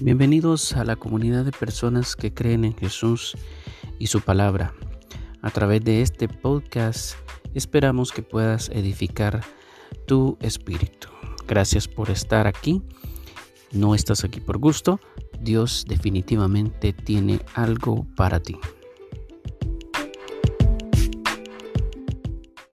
Bienvenidos a la comunidad de personas que creen en Jesús y su palabra. A través de este podcast esperamos que puedas edificar tu espíritu. Gracias por estar aquí. No estás aquí por gusto. Dios definitivamente tiene algo para ti.